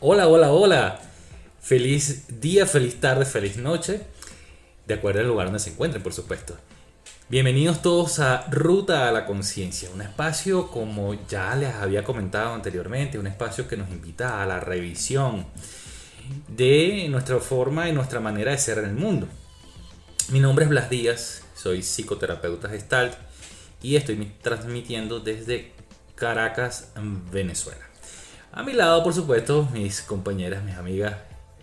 Hola, hola, hola. Feliz día, feliz tarde, feliz noche. De acuerdo al lugar donde se encuentren, por supuesto. Bienvenidos todos a Ruta a la Conciencia, un espacio como ya les había comentado anteriormente, un espacio que nos invita a la revisión de nuestra forma y nuestra manera de ser en el mundo. Mi nombre es Blas Díaz, soy psicoterapeuta gestalt y estoy transmitiendo desde Caracas, Venezuela. A mi lado, por supuesto, mis compañeras, mis amigas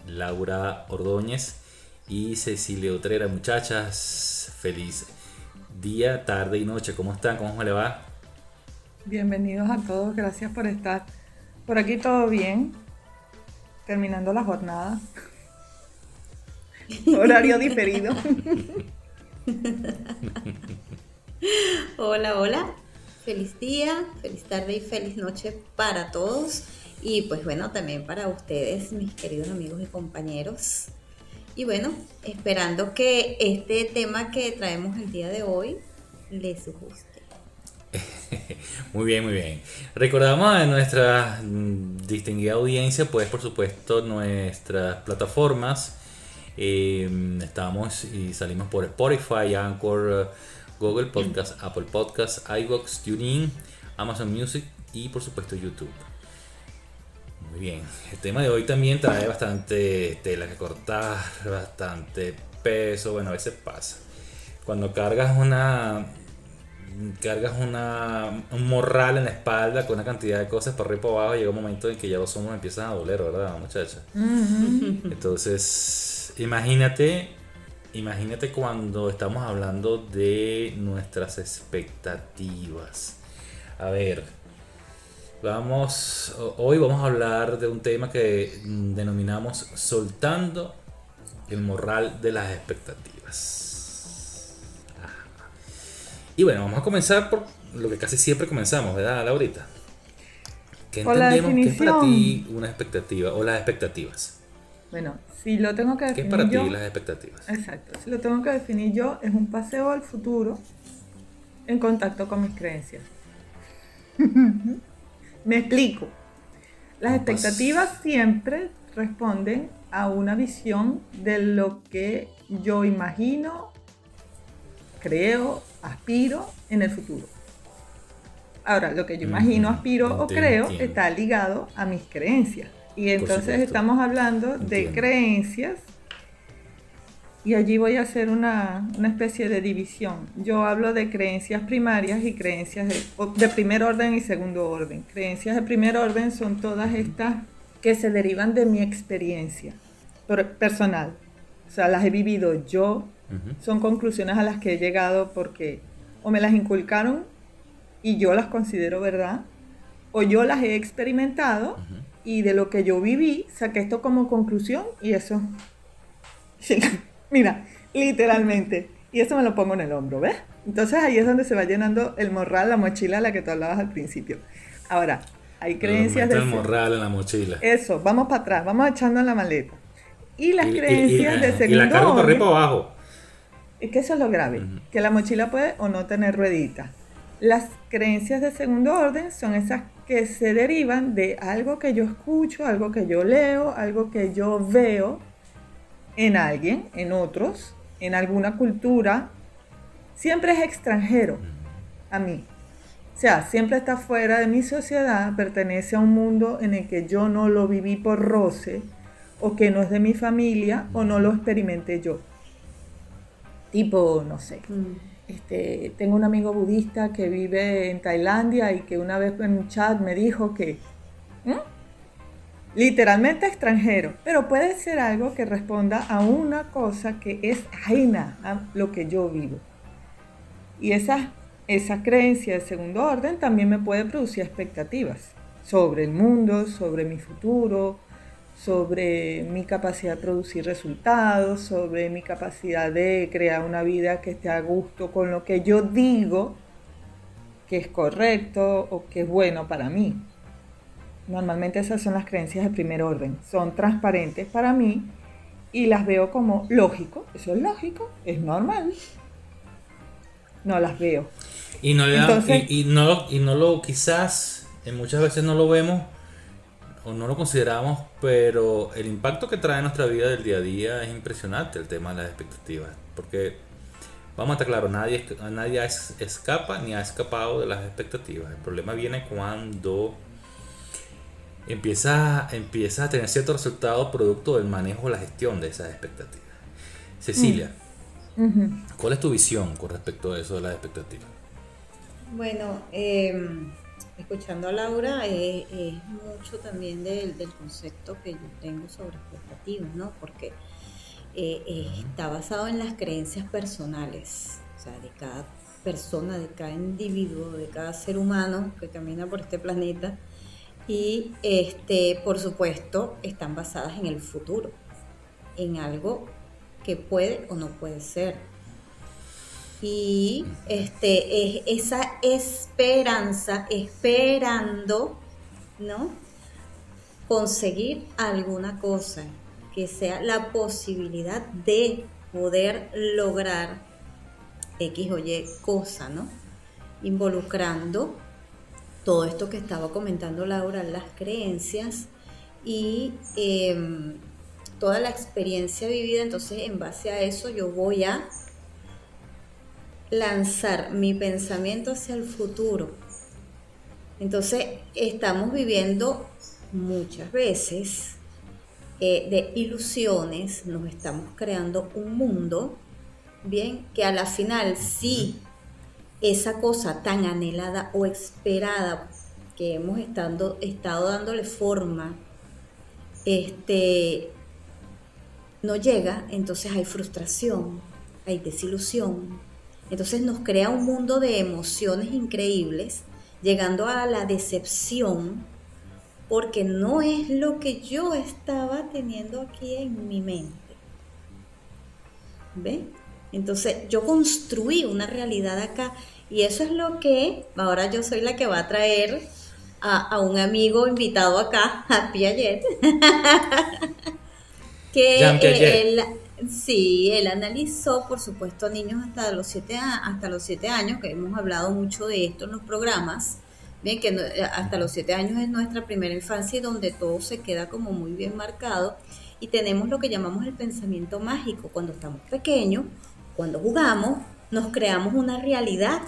Laura Ordóñez y Cecilia Utrera. Muchachas, feliz día, tarde y noche. ¿Cómo están? ¿Cómo se le va? Bienvenidos a todos, gracias por estar. Por aquí todo bien, terminando la jornada. Horario diferido. hola, hola. Feliz día, feliz tarde y feliz noche para todos. Y pues bueno, también para ustedes, mis queridos amigos y compañeros. Y bueno, esperando que este tema que traemos el día de hoy les guste. Muy bien, muy bien. Recordamos a nuestra distinguida audiencia, pues por supuesto nuestras plataformas. Em, estamos y salimos por Spotify, Anchor, Google Podcast, Apple Podcast, iVoox, TuneIn, Amazon Music y por supuesto YouTube. Muy bien, el tema de hoy también trae bastante tela que cortar, bastante peso, bueno, a veces pasa. Cuando cargas una cargas una, un morral en la espalda con una cantidad de cosas por arriba y por abajo, llega un momento en que ya los hombros empiezan a doler, ¿verdad, muchacha? Entonces, imagínate, imagínate cuando estamos hablando de nuestras expectativas. A ver, Vamos, hoy vamos a hablar de un tema que denominamos soltando el moral de las expectativas. Y bueno, vamos a comenzar por lo que casi siempre comenzamos, ¿verdad, Laurita? ¿Qué entendemos que es para ti una expectativa o las expectativas? Bueno, si lo tengo que definir ¿Qué es para ti las expectativas? Exacto, si lo tengo que definir yo, es un paseo al futuro en contacto con mis creencias. Me explico. Las expectativas siempre responden a una visión de lo que yo imagino, creo, aspiro en el futuro. Ahora, lo que yo imagino, aspiro o creo está ligado a mis creencias. Y entonces estamos hablando de creencias y allí voy a hacer una, especie de división. Yo hablo de creencias primarias y creencias de, primer orden y segundo orden. Creencias de primer orden son todas estas que se derivan de mi experiencia personal. O sea, las he vivido yo. Son conclusiones a las que he llegado porque o me las inculcaron y yo las considero verdad, o yo las he experimentado y de lo que yo viví saqué esto como conclusión y eso Mira, literalmente. Y eso me lo pongo en el hombro, ¿ves? Entonces ahí es donde se va llenando el morral, la mochila a la que tú hablabas al principio. Ahora, hay creencias de... El morral en la mochila. Eso, vamos para atrás, vamos echando en la maleta. Y las creencias de segundo Y la cargo arriba abajo. Es que eso es lo grave, que la mochila puede o no tener rueditas. Las creencias de segundo orden son esas que se derivan de algo que yo escucho, algo que yo leo, algo que yo veo en alguien, en otros, en alguna cultura, siempre es extranjero a mí. O sea, siempre está fuera de mi sociedad, pertenece a un mundo en el que yo no lo viví por roce, o que no es de mi familia, o no lo experimenté yo. Tipo, no sé. Mm. Este, tengo un amigo budista que vive en Tailandia y que una vez en un chat me dijo que literalmente extranjero, pero puede ser algo que responda a una cosa que es ajena a lo que yo vivo. Y esa, esa creencia de segundo orden también me puede producir expectativas sobre el mundo, sobre mi futuro, sobre mi capacidad de producir resultados, sobre mi capacidad de crear una vida que esté a gusto con lo que yo digo que es correcto o que es bueno para mí. Normalmente esas son las creencias de primer orden. Son transparentes para mí y las veo como lógico, eso es lógico, es normal. No las veo. Y no, le y, no, y no lo, quizás, en muchas veces no lo vemos o no lo consideramos, pero el impacto que trae en nuestra vida del día a día es impresionante el tema de las expectativas. Porque, vamos a estar claros, nadie, nadie escapa ni ha escapado de las expectativas. El problema viene cuando empieza, empieza a tener cierto resultado producto del manejo o la gestión de esas expectativas. Cecilia, mm. ¿cuál es tu visión con respecto a eso de las expectativas? Bueno, em, escuchando a Laura, eh, es mucho también del, concepto que yo tengo sobre expectativas, ¿no? Porque eh, eh, está basado en las creencias personales, o sea, de cada persona, de cada individuo, de cada ser humano que camina por este planeta. Y, este, por supuesto, están basadas en el futuro, en algo que puede o no puede ser y este, es esa esperanza, esperando, ¿no? Conseguir alguna cosa, que sea la posibilidad de poder lograr X o Y cosa, ¿no? Involucrando todo esto que estaba comentando Laura, las creencias y em, toda la experiencia vivida, entonces en base a eso yo voy a lanzar mi pensamiento hacia el futuro. Entonces, estamos viviendo muchas veces eh, de ilusiones, nos estamos creando un mundo, bien, que a la final sí, esa cosa tan anhelada o esperada que hemos estado, estado dándole forma, este, no llega, entonces hay frustración, hay desilusión, entonces nos crea un mundo de emociones increíbles, llegando a la decepción, porque no es lo que yo estaba teniendo aquí en mi mente. ¿Ve? Entonces yo construí una realidad acá y eso es lo que ahora yo soy la que va a traer a, un amigo invitado acá, a Piaget, que él, Sí, él analizó, por supuesto, a niños hasta los siete, hasta los siete años, que hemos hablado mucho de esto en los programas, que eh, hasta los siete años es nuestra primera infancia y donde todo se queda como muy bien marcado. Y tenemos lo que llamamos el pensamiento mágico. Cuando estamos pequeños, cuando jugamos, nos creamos una realidad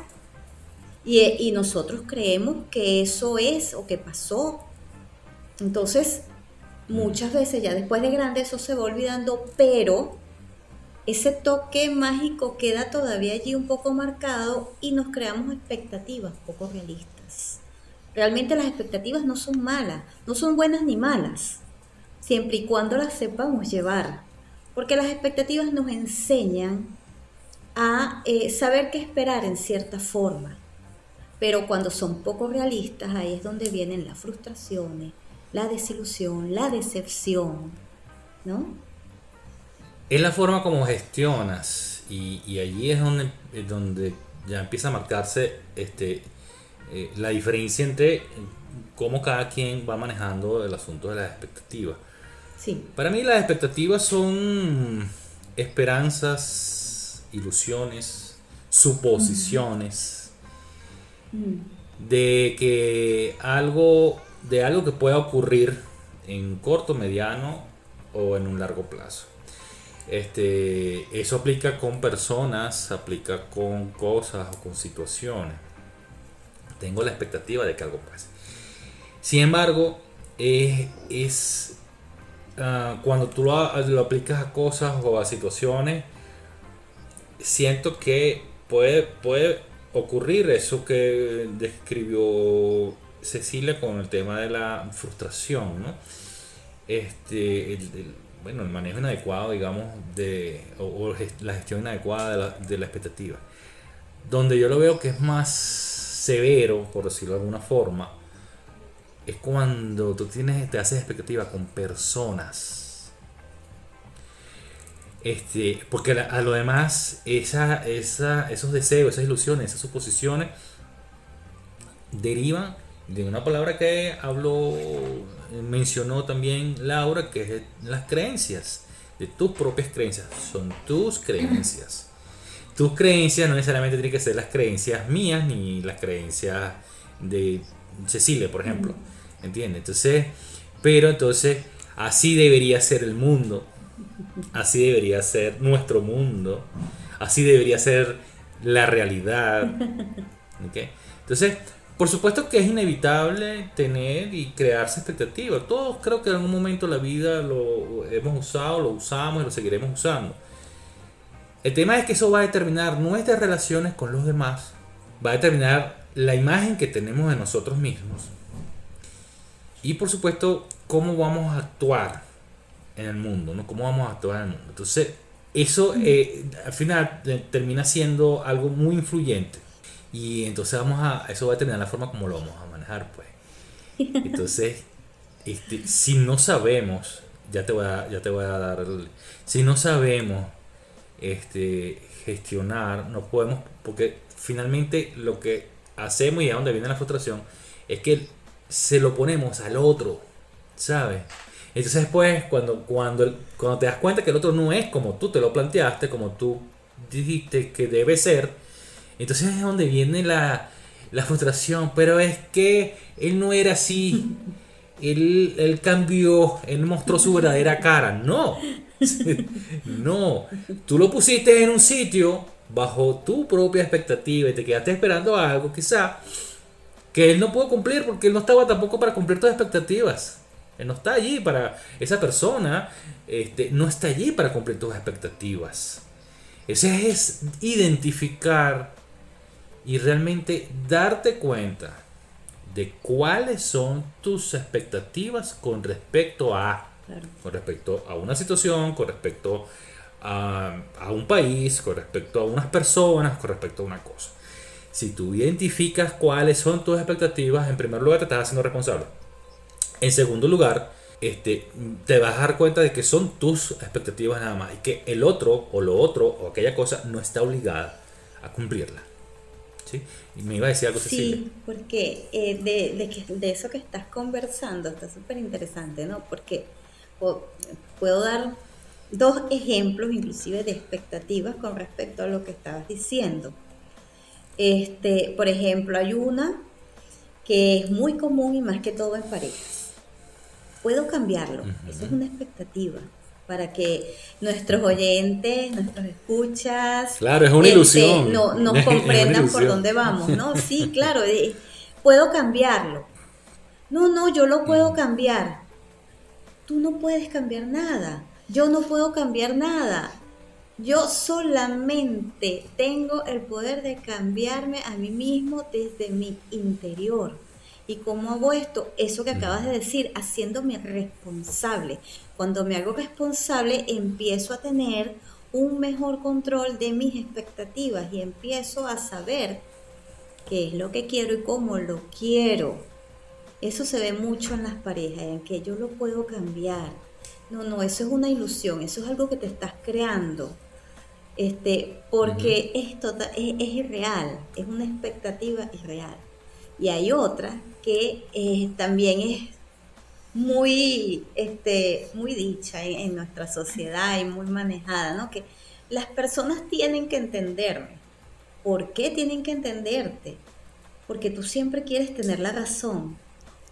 y, eh, y nosotros creemos que eso es o que pasó. Entonces, muchas veces ya después de grande eso se va olvidando, pero ese toque mágico queda todavía allí un poco marcado y nos creamos expectativas poco realistas. Realmente las expectativas no son malas, no son buenas ni malas, siempre y cuando las sepamos llevar, porque las expectativas nos enseñan a eh, saber qué esperar en cierta forma, pero cuando son poco realistas ahí es donde vienen las frustraciones, la desilusión, la decepción, ¿no? Es la forma como gestionas y, allí es donde, donde ya empieza a marcarse este, eh, la diferencia entre cómo cada quien va manejando el asunto de las expectativas. Sí. Para mí las expectativas son esperanzas, ilusiones, suposiciones mm. de que algo, de algo que pueda ocurrir en corto, mediano o en un largo plazo. Este, eso aplica con personas, aplica con cosas o con situaciones. Tengo la expectativa de que algo pase. Sin embargo, es, ah, cuando tú lo, aplicas a cosas o a situaciones, siento que puede, puede ocurrir eso que describió Cecilia con el tema de la frustración, ¿no? Este, bueno, el manejo inadecuado, digamos, de, o, la gestión inadecuada de la, expectativa. Donde yo lo veo que es más severo, por decirlo de alguna forma, es cuando tú tienes, te haces expectativa con personas. Este, porque a lo demás, esa, esa, esos deseos, esas ilusiones, esas suposiciones derivan de una palabra que habló, mencionó también Laura, que es las creencias. de tus propias creencias, son tus creencias. Tus creencias no necesariamente tienen que ser las creencias mías ni las creencias de Cecilia, por ejemplo. ¿Entiendes? Entonces, pero entonces, así debería ser el mundo. Así debería ser nuestro mundo. Así debería ser la realidad. Entonces, por supuesto que es inevitable tener y crearse expectativas. Todos creo que en algún momento de la vida lo hemos usado, lo usamos y lo seguiremos usando. El tema es que eso va a determinar nuestras relaciones con los demás, va a determinar la imagen que tenemos de nosotros mismos y por supuesto cómo vamos a actuar en el mundo, ¿no? Cómo vamos a actuar en el mundo. Entonces, eso eh, al final termina siendo algo muy influyente y entonces vamos a, eso va a determinar la forma como lo vamos a manejar, pues. Entonces, este, si no sabemos, ya te voy a, ya te voy a dar, si no sabemos este, gestionar, no podemos, porque finalmente lo que hacemos y a donde viene la frustración es que se lo ponemos al otro, ¿sabes? Entonces después cuando, cuando, cuando te das cuenta que el otro no es como tú te lo planteaste, como tú dijiste que debe ser, entonces es donde viene la, la frustración, pero es que él no era así, él, él cambió, él mostró su verdadera cara, no, no, tú lo pusiste en un sitio bajo tu propia expectativa y te quedaste esperando algo quizá que él no pudo cumplir porque él no estaba tampoco para cumplir tus expectativas. Él no está allí para esa persona, este, no está allí para cumplir tus expectativas. Ese es identificar y realmente darte cuenta de cuáles son tus expectativas con respecto a con respecto a una situación, con respecto a, a, un país, con respecto a unas personas, con respecto a una cosa. Si tú identificas cuáles son tus expectativas, en primer lugar te estás haciendo responsable. En segundo lugar, este, te vas a dar cuenta de que son tus expectativas nada más y que el otro o lo otro o aquella cosa no está obligada a cumplirla. ¿Sí? Y me iba a decir algo Sí, porque eh, de, de, que, de eso que estás conversando está súper interesante, ¿no? Porque puedo dar dos ejemplos inclusive de expectativas con respecto a lo que estabas diciendo. Este, por ejemplo, hay una que es muy común y más que todo en parejas. Puedo cambiarlo, eso es una expectativa para que nuestros oyentes, nuestros escuchas, claro, es una este, ilusión, no, nos comprendan por dónde vamos, ¿no? Sí, claro, eh, puedo cambiarlo. No, no, yo lo puedo cambiar tú no puedes cambiar nada. Yo no puedo cambiar nada. Yo solamente tengo el poder de cambiarme a mí mismo desde mi interior. ¿Y cómo hago esto? Eso que acabas de decir, haciéndome responsable. Cuando me hago responsable, empiezo a tener un mejor control de mis expectativas y empiezo a saber qué es lo que quiero y cómo lo quiero. Eso se ve mucho en las parejas, en que yo lo puedo cambiar. No, no, eso es una ilusión, eso es algo que te estás creando. Este, porque esto es, irreal, es una expectativa irreal. Y hay otra que eh, también es muy, este, muy dicha en, en, nuestra sociedad y muy manejada, ¿no? Que las personas tienen que entenderme. ¿Por qué tienen que entenderte? Porque tú siempre quieres tener la razón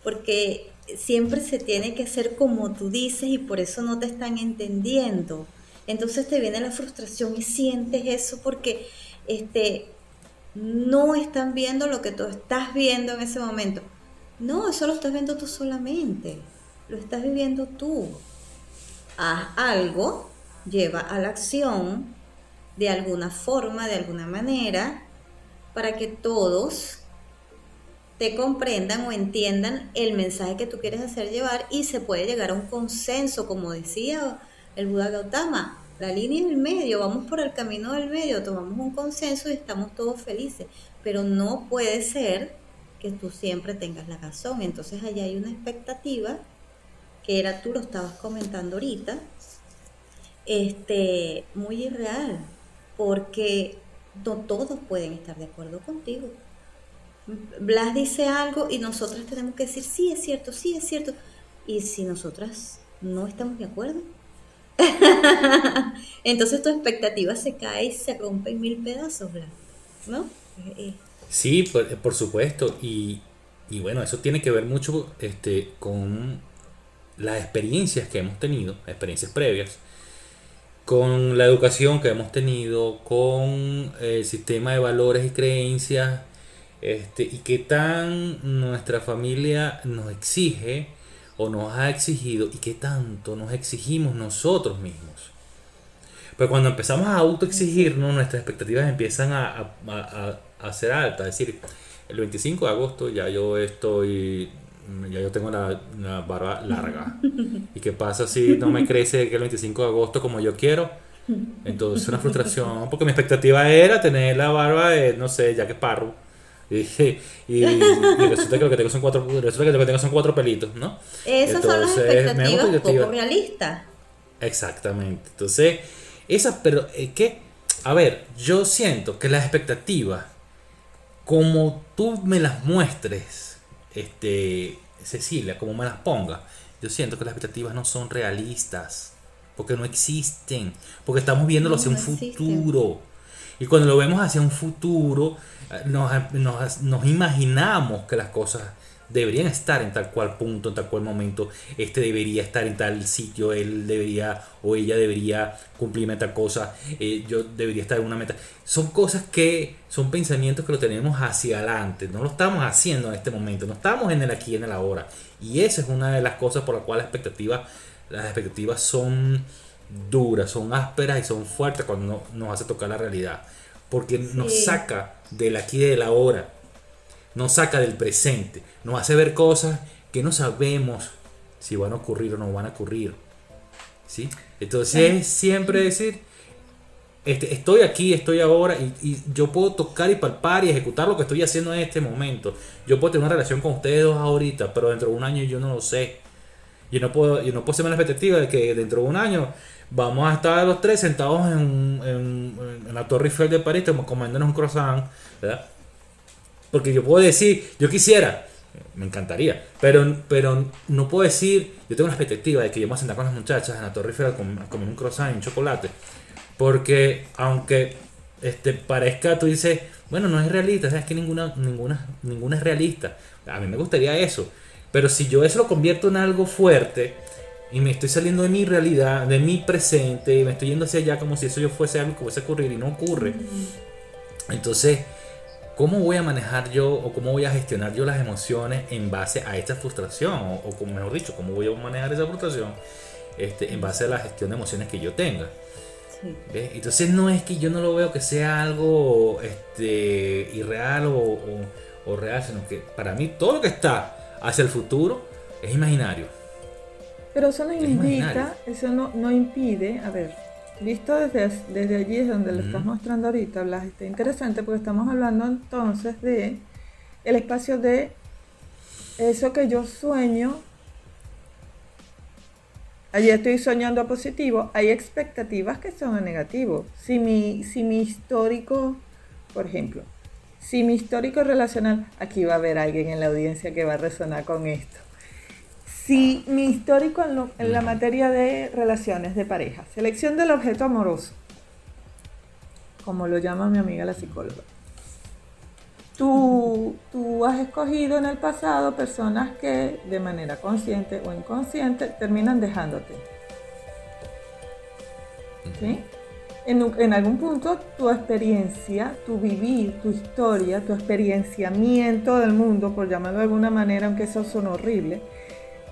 porque siempre se tiene que hacer como tú dices y por eso no te están entendiendo. Entonces te viene la frustración y sientes eso porque este, no están viendo lo que tú estás viendo en ese momento. No, eso lo estás viendo tú solamente, lo estás viviendo tú. Haz algo, lleva a la acción de alguna forma, de alguna manera, para que todos te comprendan o entiendan el mensaje que tú quieres hacer llevar y se puede llegar a un consenso, como decía el Buda Gautama, la línea en el medio, vamos por el camino del medio, tomamos un consenso y estamos todos felices, pero no puede ser que tú siempre tengas la razón, entonces allá hay una expectativa que era tú lo estabas comentando ahorita, este, muy irreal, porque no todos pueden estar de acuerdo contigo. Blas dice algo y nosotras tenemos que decir, sí, es cierto, sí, es cierto. Y si nosotras no estamos de acuerdo, Entonces tu expectativa se cae y se rompe en mil pedazos, ¿no? Eh, eh. Sí, por, supuesto. Y, y, bueno, eso tiene que ver mucho este, con las experiencias que hemos tenido, experiencias previas, con la educación que hemos tenido, con el sistema de valores y creencias, este, y qué tan nuestra familia nos exige o nos ha exigido y qué tanto nos exigimos nosotros mismos. Pero cuando empezamos a autoexigirnos, nuestras expectativas empiezan a, a, a, ser altas. Es decir, el 25 de agosto ya yo estoy ya yo tengo la, barba larga. ¿Y qué pasa si no me crece el 25 de agosto como yo quiero? Entonces es una frustración, porque mi expectativa era tener la barba de, no sé, ya que parro. Y, resulta que lo que tengo son cuatro, resulta que lo que tengo son cuatro pelitos, ¿no? Esas son las expectativas poco realistas. Exactamente. Entonces, esas, pero es que, a ver, yo siento que las expectativas, como tú me las muestres, este, Cecilia, como me las ponga, yo siento que las expectativas no son realistas, porque no existen, porque estamos viéndolo hacia un futuro. Y cuando lo vemos hacia un futuro, eh, nos, nos, nos imaginamos que las cosas deberían estar en tal cual punto, en tal cual momento, este debería estar en tal sitio, él debería o ella debería cumplirme tal cosa, eh, yo debería estar en una meta. Son cosas que son pensamientos que lo tenemos hacia adelante, no lo estamos haciendo en este momento, no estamos en el aquí y en el ahora. Y esa es una de las cosas por las cuales las expectativas, las expectativas son duras, son ásperas y son fuertes cuando nos hace tocar la realidad. Porque nos saca del aquí y del ahora nos saca del presente, nos hace ver cosas que no sabemos si van a ocurrir o no van a ocurrir. ¿Sí? Entonces siempre decir, este, estoy aquí, estoy ahora y, yo puedo tocar y palpar y ejecutar lo que estoy haciendo en este momento. Yo puedo tener una relación con ustedes dos ahorita, pero dentro de un año yo no lo sé. Yo no puedo, yo no puedo la expectativa de que dentro de un año vamos a estar los tres sentados en, en, la Torre Eiffel de París comiéndonos un croissant, ¿verdad? Porque yo puedo decir, yo quisiera, me encantaría, pero, pero no puedo decir, yo tengo una expectativa de que yo me voy a sentar con las muchachas en la Torre Eiffel a comer un croissant y un chocolate. Porque aunque este, parezca, tú dices, bueno, no es realista, es que ninguna, ninguna, ninguna es realista. A mí me gustaría eso. Pero si yo eso lo convierto en algo fuerte y me estoy saliendo de mi realidad, de mi presente, y me estoy yendo hacia allá como si eso yo fuese algo que fuese a ocurrir y no ocurre, entonces ¿cómo voy a manejar yo o cómo voy a gestionar yo las emociones en base a esta frustración? O, como mejor dicho, ¿cómo voy a manejar esa frustración este, en base a la gestión de emociones que yo tenga? Entonces no es que yo no lo veo que sea algo este, irreal o, real, sino que para mí todo lo que está hacia el futuro es imaginario. Pero eso no indica, eso no, no impide, a ver, visto desde, desde allí es donde lo estás mostrando ahorita, Blas, está interesante porque estamos hablando entonces de el espacio de eso que yo sueño. Allí estoy soñando a positivo, hay expectativas que son a negativo. Si mi, si mi histórico, por ejemplo, si mi histórico relacional, aquí va a haber alguien en la audiencia que va a resonar con esto si mi histórico en, la materia de relaciones de pareja, selección del objeto amoroso, como lo llama mi amiga la psicóloga, tú, tú has escogido en el pasado personas que de manera consciente o inconsciente terminan dejándote. ¿Sí? En, algún punto tu experiencia, tu vivir, tu historia, tu experienciamiento del mundo, por llamarlo de alguna manera, aunque eso son horrible,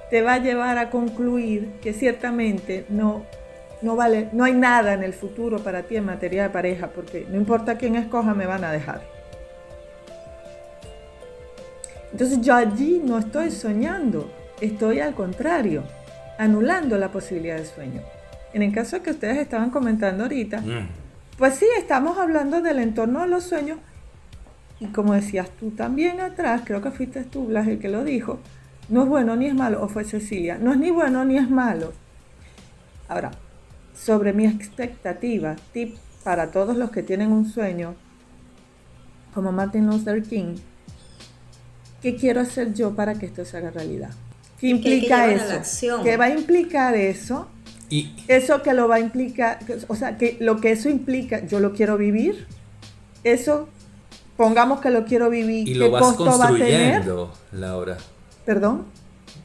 te va a llevar a concluir que ciertamente no, no, vale, no hay nada en el futuro para ti en materia de pareja, porque no importa quién escoja, me van a dejar. Entonces yo allí no estoy soñando, estoy al contrario, anulando la posibilidad de sueño. En el caso que ustedes estaban comentando ahorita, mm. pues sí, estamos hablando del entorno de los sueños, y como decías tú también atrás, creo que fuiste tú, Blas, el que lo dijo, no es bueno ni es malo, o fue Cecilia. No es ni bueno ni es malo. Ahora, sobre mi expectativa, tip para todos los que tienen un sueño, como Martin Luther King, ¿qué quiero hacer yo para que esto se haga realidad? ¿Qué implica eso? ¿Qué va a implicar eso? Y eso que lo va a implicar, que- o sea, que lo que eso implica, yo lo quiero vivir, eso, pongamos que lo quiero vivir, y ¿qué lo vas costo va a tener? construyendo, Laura. Perdón,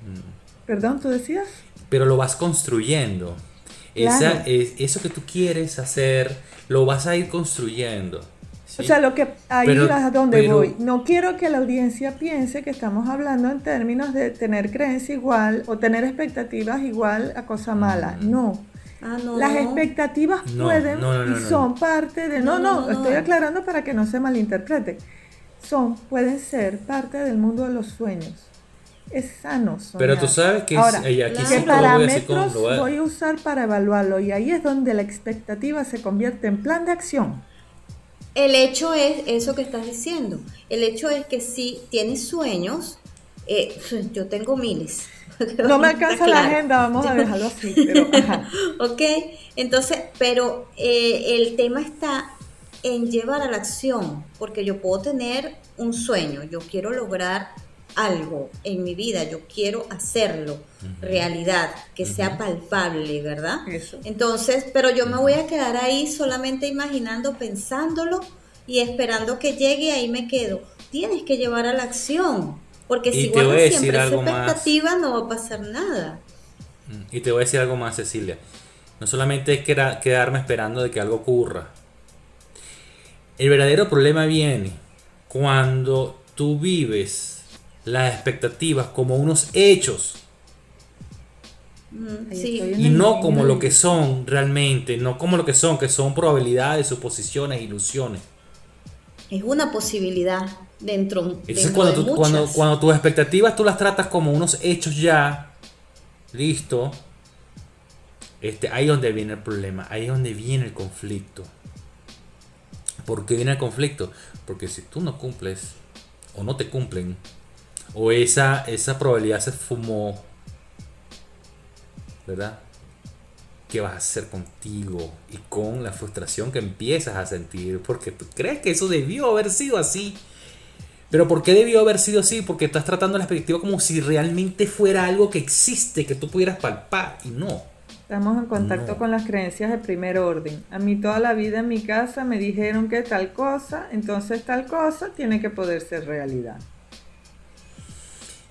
Mm. perdón, tú decías. Pero lo vas construyendo. Esa, es, eso que tú quieres hacer, lo vas a ir construyendo. ¿sí? O sea, lo que ahí Pero- es a donde pero- voy. No quiero que la audiencia piense que estamos hablando en términos de tener creencia igual o tener expectativas igual a cosa mala. Mm. No. Ah, no. Las expectativas No, pueden no, no, no, y no. son parte de. No, No, no, no, no, estoy aclarando para que no se malinterprete. Son, pueden ser parte del mundo de los sueños. Es sano soñar. Pero tú sabes que es- Ahora, y aquí claro. sí ¿Qué te lo voy a decir con- parámetros voy a- voy a usar para evaluarlo? Y ahí es donde la expectativa se convierte en plan de acción. El hecho es eso que estás diciendo. El hecho es que si tienes sueños, eh, yo tengo miles. No me alcanza la agenda, vamos a dejarlo así. Pero, ajá. Ok, entonces, pero eh, el tema está en llevar a la acción, porque yo puedo tener un sueño, yo quiero lograr algo en mi vida, yo quiero hacerlo realidad, que sea palpable, ¿verdad? Eso. Entonces, pero yo me voy a quedar ahí solamente imaginando, pensándolo y esperando que llegue y ahí me quedo. Tienes que llevar a la acción, porque Y si guardas siempre esa más. expectativa no va a pasar nada. Y te voy a decir algo más, Cecilia. No solamente es queda- quedarme esperando de que algo ocurra. El verdadero problema viene cuando tú vives las expectativas como unos hechos Mm, sí. y no como lo que son realmente, no como lo que son, que son probabilidades, suposiciones, ilusiones. Es una posibilidad dentro, Entonces dentro cuando, de tú- cuando, cuando tus expectativas tú las tratas como unos hechos ya, listo, este, ahí es donde viene el problema, ahí es donde viene el conflicto. ¿Por qué viene el conflicto? Porque si tú no cumples, o no te cumplen, o esa, esa probabilidad se fumó, ¿verdad? ¿Qué vas a hacer contigo y con la frustración que empiezas a sentir? Porque tú crees que eso debió haber sido así. Pero ¿por qué debió haber sido así? Porque estás tratando la expectativa como si realmente fuera algo que existe, que tú pudieras palpar y no. Estamos en contacto No. con las creencias de primer orden. A mí toda la vida en mi casa me dijeron que tal cosa, entonces tal cosa tiene que poder ser realidad.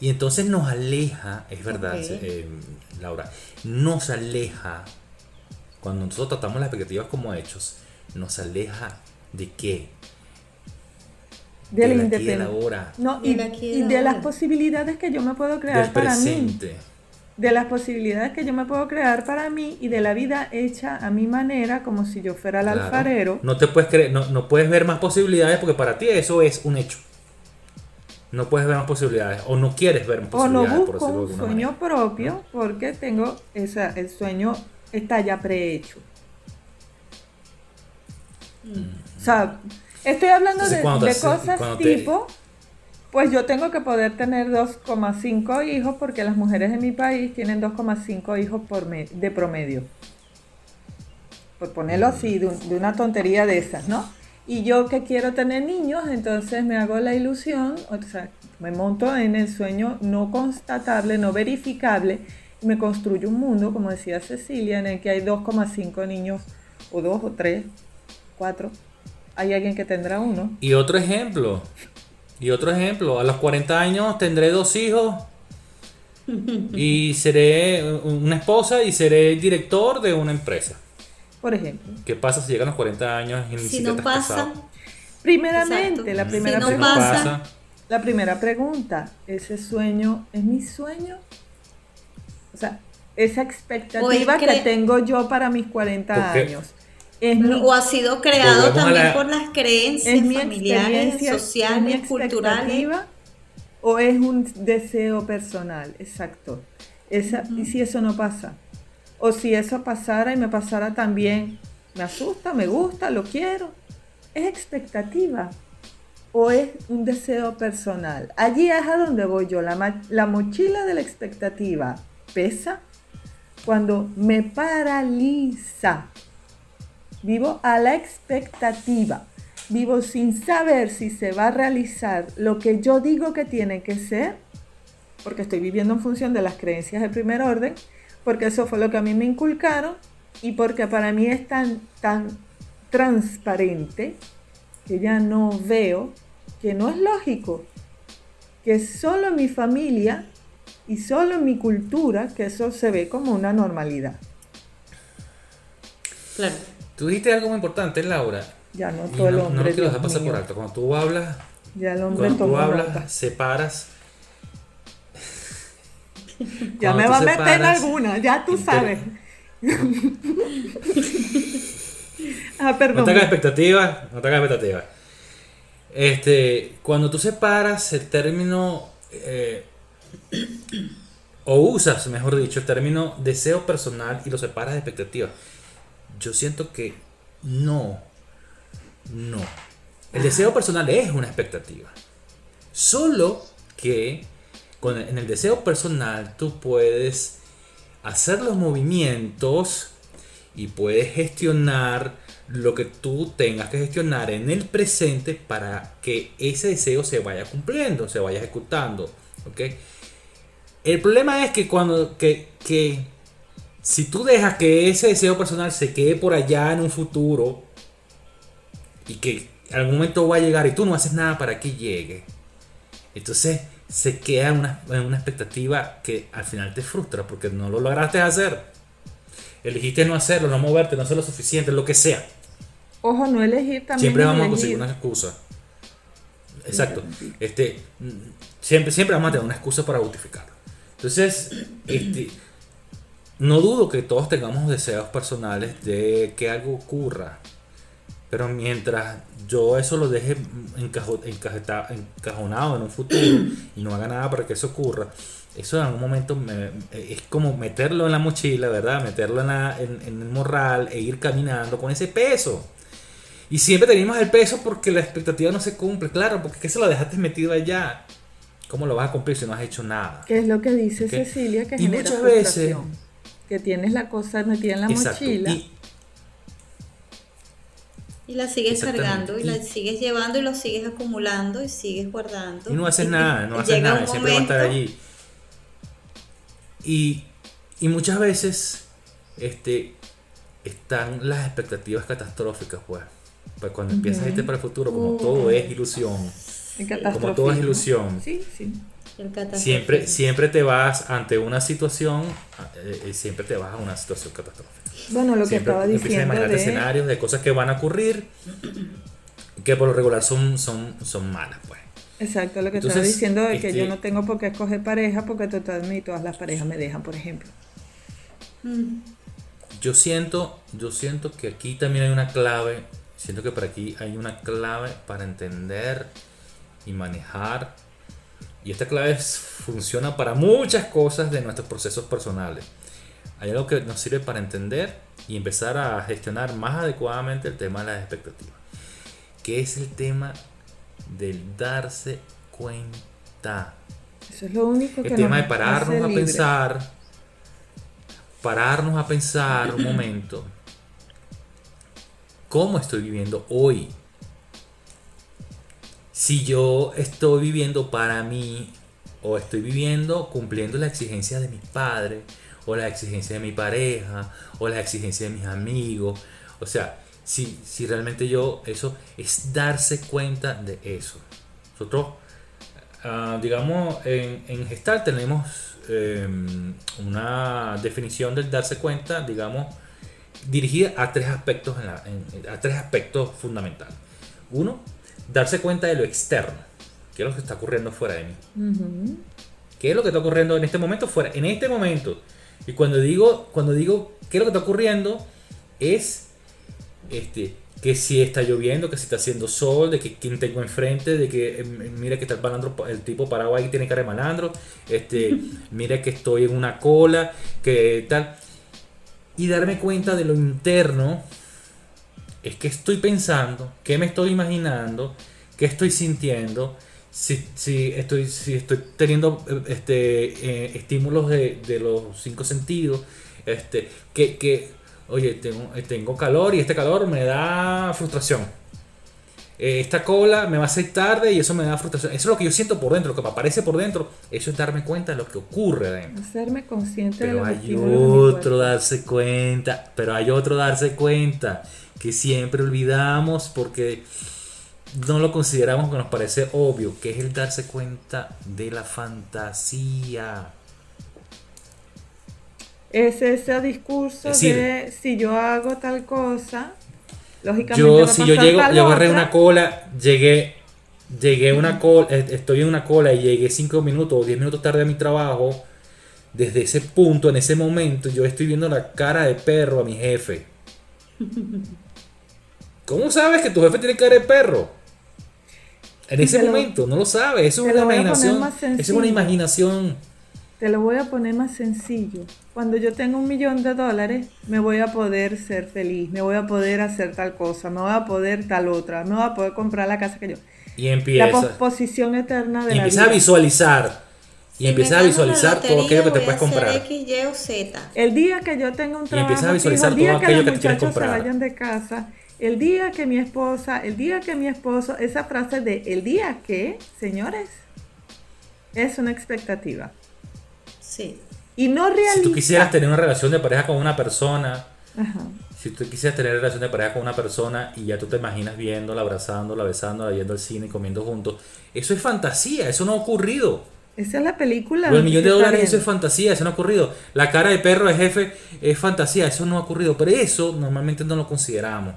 Y entonces nos aleja, es verdad, eh, Laura, nos aleja, cuando nosotros tratamos las expectativas como hechos, nos aleja de qué? De la de independencia. No, y, aquí y y de de las posibilidades que yo me puedo crear del para mí. presente. De las posibilidades que yo me puedo crear para mí y de la vida hecha a mi manera, como si yo fuera el Claro. alfarero. No te puedes creer, no, no puedes ver más posibilidades porque para ti eso es un hecho. No puedes ver más posibilidades o no quieres ver más O no posibilidades por busco de un sueño manera. propio porque tengo esa, el sueño está ya prehecho. O sea, estoy hablando Entonces, de, hace- cosas te- tipo, pues yo tengo que poder tener 2,5 hijos porque las mujeres de mi país tienen 2,5 hijos por me- de promedio. Por ponerlo así, de, un- de una tontería de esas, ¿no? Y yo que quiero tener niños, entonces me hago la ilusión, o sea, me monto en el sueño no constatable, no verificable, y me construyo un mundo, como decía Cecilia, en el que hay 2,5 niños, o 2 o 3, 4. Hay alguien que tendrá uno. Y otro ejemplo, y otro ejemplo, a los 40 años tendré dos hijos y seré una esposa y seré director de una empresa. Por ejemplo. ¿Qué pasa si llegan los 40 años y ni Si siquiera no estás pasa, casado? Primeramente, Exacto. la primera Si no pregunta. pasa. pasa, La primera pregunta, ¿ese sueño es mi sueño? O sea, esa expectativa que tengo yo para mis 40 Porque- años. Es mi, o ha sido creado también la- por las creencias es mi familiares, sociales, culturales. expectativa o es un deseo personal, exacto. Esa, ¿Y si eso no pasa? O si eso pasara y me pasara también, me asusta, me gusta, lo quiero. Es expectativa o es un deseo personal. Allí es a donde voy yo. La, mochila de la expectativa pesa cuando me paraliza. Vivo a la expectativa. Vivo sin saber si se va a realizar lo que yo digo que tiene que ser, porque estoy viviendo en función de las creencias de primer orden, porque eso fue lo que a mí me inculcaron y porque para mí es tan, tan transparente que ya no veo que no es lógico que solo mi familia y solo en mi cultura que eso se ve como una normalidad. Claro. Tú dijiste algo muy importante, Laura. Ya no todo el no, no hombre. lo quiero dejar pasar mío. por alto. Cuando tú hablas, Ya el hombre cuando tú hablas, separas. Ya me va a meter en alguna, ya tú sabes. ah, No perdón. te hagas expectativas, no te hagas expectativas. Este, cuando tú separas el término, eh, o usas, mejor dicho, el término deseo personal y lo separas de expectativa, yo siento que no, no. El deseo personal es una expectativa. Solo que en el deseo personal tú puedes hacer los movimientos y puedes gestionar lo que tú tengas que gestionar en el presente para que ese deseo se vaya cumpliendo, se vaya ejecutando. El problema es que cuando que, que si tú dejas que ese deseo personal se quede por allá en un futuro y que algún momento va a llegar y tú no haces nada para que llegue, entonces se queda en una, en una expectativa que al final te frustra porque no lo lograste hacer. Elegiste no hacerlo, no moverte, no hacer lo suficiente, lo que sea. Ojo, no elegir también. Siempre vamos a conseguir una excusa. Exacto. Este, siempre, siempre vamos a tener una excusa para justificarlo. Entonces, este, no dudo que todos tengamos deseos personales de que algo ocurra. Pero mientras yo eso lo deje encajo- encajeta- encajonado en un futuro y no haga nada para que eso ocurra, eso en algún momento me- es como meterlo en la mochila, ¿verdad? Meterlo en, la- en- en el morral e ir caminando con ese peso. Y siempre tenemos el peso porque la expectativa no se cumple, claro, porque ¿qué se lo dejaste metido allá? ¿Cómo lo vas a cumplir si no has hecho nada? Que es lo que dice. Cecilia, que Y genera muchas veces-. Que tienes la cosa metida en la Exacto. mochila. Y Y la sigues cargando y la sigues llevando y lo sigues acumulando y sigues guardando. Y no haces Y- nada, no haces llega nada, un siempre va a estar momento- allí. Y, y muchas veces este, están las expectativas catastróficas, pues. Pues cuando empiezas a irte para el futuro, como todo es ilusión, como todo es ilusión, Sí, sí. El siempre, siempre te vas ante una situación, eh, eh, siempre te vas a una situación catastrófica. Bueno, lo que estaba empiezas a diciendo de... escenarios de cosas que van a ocurrir que por lo regular son, son, son malas, pues. Exacto, lo que Entonces, estaba diciendo de que este- yo no tengo por qué escoger pareja porque totalmente todas las parejas me dejan, por ejemplo. Mm. Yo siento, yo siento que aquí también hay una clave, siento que por aquí hay una clave para entender y manejar. Y esta clave funciona para muchas cosas de nuestros procesos personales. Hay algo que nos sirve para entender y empezar a gestionar más adecuadamente el tema de las expectativas. Que es el tema del darse cuenta. Eso es lo único que El tema de pararnos a pensar, pararnos a pensar un momento, ¿cómo estoy viviendo hoy? Si yo estoy viviendo para mí o estoy viviendo cumpliendo las exigencias de mis padres o las exigencias de mi pareja o las exigencias de mis amigos, o sea, si, si realmente yo, eso es darse cuenta de eso. Nosotros Ah, digamos, en, en tenemos eh, una definición del darse cuenta, digamos, dirigida a tres aspectos, en la- a tres aspectos fundamentales. Uno, darse cuenta de lo externo, qué es lo que está ocurriendo fuera de mí. Ujú. ¿Qué es lo que está ocurriendo en este momento fuera? En este momento. Y cuando digo, cuando digo qué es lo que está ocurriendo, es este, que si está lloviendo, que si está haciendo sol, de que quién tengo enfrente, de que eh, mira que está el malandro, el tipo parado ahí tiene cara de malandro, este, mira que estoy en una cola, que tal. Y darme cuenta de lo interno, es que estoy pensando, qué me estoy imaginando, qué estoy sintiendo, si, si estoy, si estoy teniendo eh, este, eh, estímulos de, de los cinco sentidos, este, que, que oye, tengo, eh, tengo calor y este calor me da frustración. eh, esta cola me va a hacer tarde y eso me da frustración. Eso es lo que yo siento por dentro, lo que me aparece por dentro. Eso es darme cuenta de lo que ocurre adentro. Hacerme consciente de Pero lo que hay de otro darse cuenta, pero hay otro darse cuenta que siempre olvidamos porque no lo consideramos que nos parece obvio, que es el darse cuenta de la fantasía. Es ese discurso Es decir, de si yo hago tal cosa, lógicamente Yo, va a si yo llego, yo agarré otra. una cola, llegué, llegué una cola, eh, estoy en una cola y llegué 5 minutos o 10 minutos tarde a mi trabajo, desde ese punto, en ese momento, yo estoy viendo la cara de perro a mi jefe. ¿Cómo sabes que tu jefe tiene cara de perro? En ese lo- momento, no lo sabes, eso es una imaginación. es una imaginación. Te lo voy a poner más sencillo. Cuando yo tenga un millón de dólares, me voy a poder ser feliz, me voy a poder hacer tal cosa, me voy a poder tal otra, me voy a poder comprar la casa que yo. Y La empieza. posposición eterna de Y la empieza a visualizar. Y Si empieza a la visualizar todo lotería, aquello que te puedes comprar. X, Y o Z. El día que yo tenga un Y trabajo, empiezas a visualizar fijo, el día todo que aquello los que te quieres muchachos se vayan de casa, el día que mi esposa, el día que mi esposo, esa frase de el día que, señores, es una expectativa. Sí. Y no realista. Si tú quisieras tener una relación de pareja con una persona, Ajá. si tú quisieras tener relación de pareja con una persona y ya tú te imaginas viéndola, abrazándola, besándola, yendo al cine, comiendo juntos, eso es fantasía, eso no ha ocurrido. Esa es la película. Lo del millón de dólares, eso es fantasía, eso no ha ocurrido. La cara de perro de jefe es fantasía, eso no ha ocurrido. Pero eso normalmente no lo consideramos.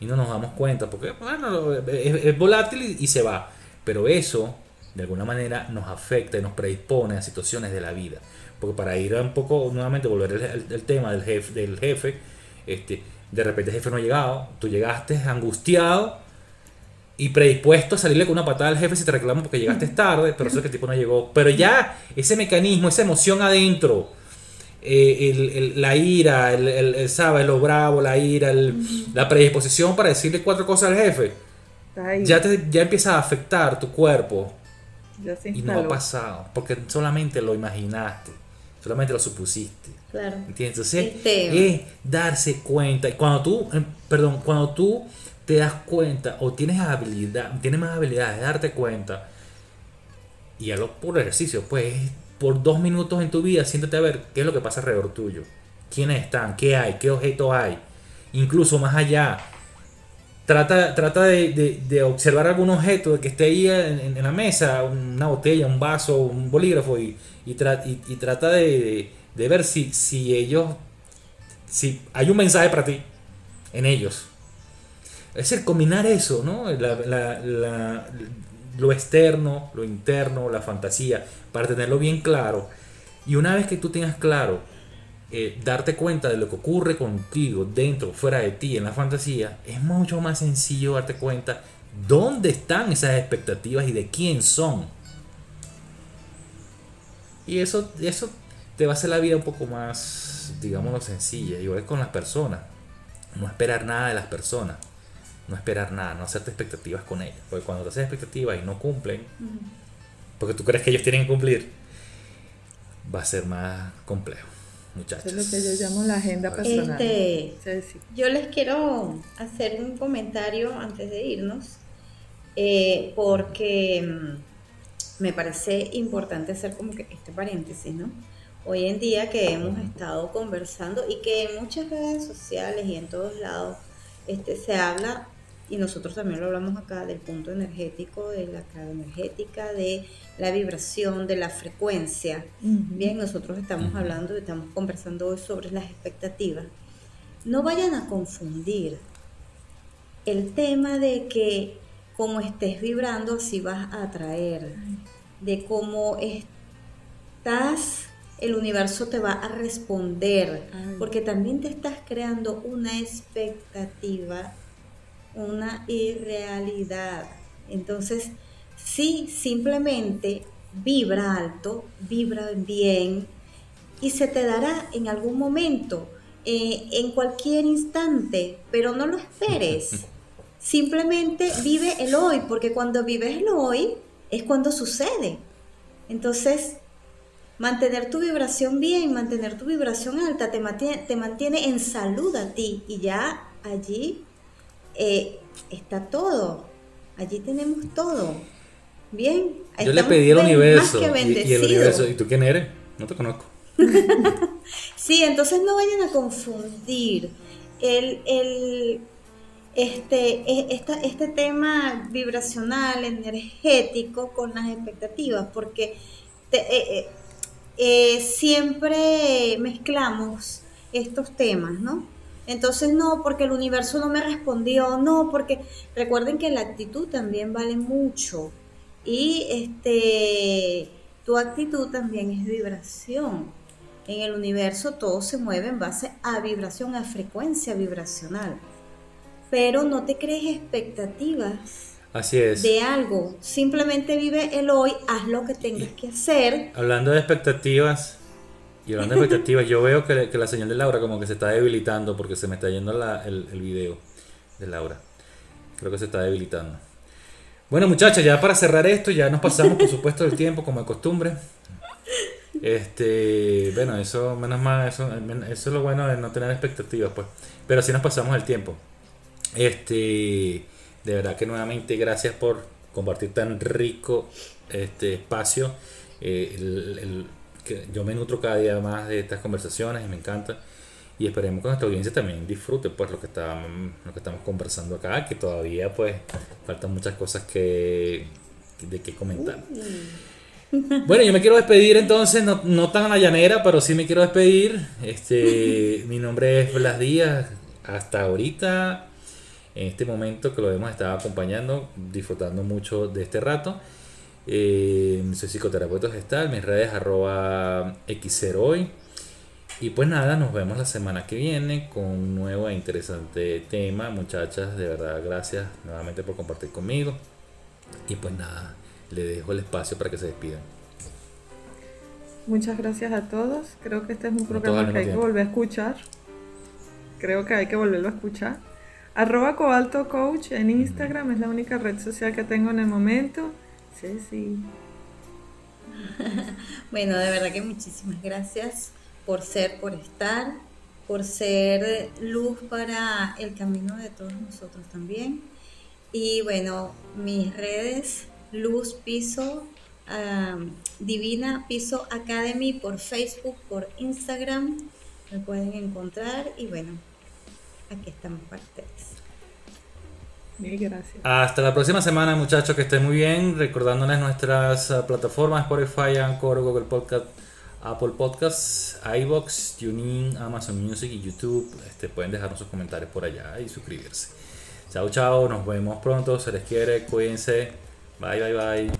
Y no nos damos cuenta, porque bueno, es, es volátil y, y se va. Pero eso, de alguna manera, nos afecta y nos predispone a situaciones de la vida. Porque para ir a un poco, nuevamente, volver al al- tema del jefe, del jefe este, de repente el jefe no ha llegado, tú llegaste angustiado y predispuesto a salirle con una patada al jefe si te reclaman porque llegaste tarde, pero eso es que el tipo no llegó. Pero ya ese mecanismo, esa emoción adentro, eh, el- el- la ira, el, el- el, ¿sabes? Lo bravo, la ira, el- la predisposición para decirle cuatro cosas al jefe, ya, te, ya empieza a afectar tu cuerpo ya se y no ha pasado, porque solamente lo imaginaste, solamente lo supusiste. Claro. ¿Entiendes? Entonces, Este- es darse cuenta. Y cuando tú, eh, perdón, cuando tú te das cuenta o tienes habilidad, tienes más habilidad de darte cuenta, y hazlo por ejercicio, pues por dos minutos en tu vida, siéntate a ver qué es lo que pasa alrededor tuyo. ¿Quiénes están? ¿Qué hay? ¿Qué objetos hay? Incluso más allá. Trata, trata de, de- observar algún objeto que esté ahí en, en- la mesa, una botella, un vaso, un bolígrafo, y, y, tra- y- trata de, de- ver si, si ellos, si hay un mensaje para ti en ellos. Es decir, combinar eso, ¿no? Lo externo, lo interno, la fantasía, para tenerlo bien claro. Y una vez que tú tengas claro, eh, darte cuenta de lo que ocurre contigo, dentro, fuera de ti, en la fantasía, es mucho más sencillo darte cuenta dónde están esas expectativas y de quién son. Y eso, eso te va a hacer la vida un poco más, digámoslo, sencilla. Igual con las personas. No esperar nada de las personas. No esperar nada, no hacerte expectativas con ellas. Porque cuando te haces expectativas y no cumplen, porque tú crees que ellos tienen que cumplir, va a ser más complejo, muchachos. Eso es lo que yo llamo la agenda Ahora personal. Este, Sí, sí. Yo les quiero hacer un comentario antes de irnos, eh, porque mm, me parece importante hacer como que este paréntesis, ¿no? Hoy en día que hemos estado conversando y que en muchas redes sociales y en todos lados este, se habla, y nosotros también lo hablamos acá, del punto energético, de la clave energética, de la vibración, de la frecuencia. Bien, nosotros estamos hablando, estamos conversando hoy sobre las expectativas. No vayan a confundir el tema de que como estés vibrando, así vas a atraer. De cómo estás, el universo te va a responder. Porque también te estás creando una expectativa, una irrealidad. Entonces, sí, simplemente vibra alto, vibra bien y se te dará en algún momento, eh, en cualquier instante, pero no lo esperes. Simplemente vive el hoy, porque cuando vives el hoy es cuando sucede. Entonces, mantener tu vibración bien, mantener tu vibración alta, te mantiene, te mantiene en salud a ti y ya allí eh, está todo. Allí tenemos todo. Bien. Yo le pedí al universo. Y, el universo. ¿Y tú quién eres? No te conozco. sí, entonces no vayan a confundir el, este, e, este tema vibracional, energético con las expectativas, porque eh, eh, eh, siempre mezclamos estos temas, ¿no? Entonces no, porque el universo no me respondió, no, porque recuerden que la actitud también vale mucho y este tu actitud también es vibración. En el universo todo se mueve en base a vibración, a frecuencia vibracional. Pero no te crees expectativas Así es. de algo. Simplemente vive el hoy, haz lo que tengas que hacer. Hablando de expectativas, y hablando de expectativas, yo veo que, la señal de Laura como que se está debilitando porque se me está yendo el, el video de Laura. Creo que se está debilitando. Bueno, muchachos, ya para cerrar esto, ya nos pasamos, por supuesto, del tiempo, como de costumbre. Este, bueno, eso, menos mal, eso, eso es lo bueno de no tener expectativas, pues. Pero sí nos pasamos el tiempo. Este, de verdad que nuevamente gracias por compartir tan rico este espacio. Eh, que yo me nutro cada día más de estas conversaciones y me encanta. Y esperemos que nuestra audiencia también disfrute pues lo que estamos, lo que estamos conversando acá, que todavía pues faltan muchas cosas que de que comentar. Bueno, yo me quiero despedir entonces, no, no tan a la llanera, pero sí me quiero despedir. Este, mi nombre es Blas Díaz. Hasta ahorita, en este momento que lo hemos estado acompañando, disfrutando mucho de este rato. Eh, soy psicoterapeuta gestal, mis redes arroba hoy Y pues nada, nos vemos la semana que viene con un nuevo e interesante tema. Muchachas, de verdad, gracias nuevamente por compartir conmigo. Y pues nada, le dejo el espacio para que se despidan. Muchas gracias a todos. Creo que este es un programa que hay que volver a escuchar. Creo que hay que volverlo a escuchar. Arroba Cobalto Coach en Instagram es la única red social que tengo en el momento. Sí. bueno, de verdad que muchísimas gracias por ser, por estar, por ser luz para el camino de todos nosotros también. Y bueno, mis redes, Luz Piso, Divina Piso Academy por Facebook, por Instagram, me pueden encontrar y bueno, aquí estamos para ustedes Hasta la próxima semana, muchachos, que estén muy bien. Recordándoles nuestras uh, plataformas Spotify, Anchor, Google Podcast, Apple Podcasts, iBox, TuneIn, Amazon Music y YouTube. Este, pueden dejarnos sus comentarios por allá y suscribirse. Chao, chao. Nos vemos pronto. Se les quiere. Cuídense. Bye, bye, bye.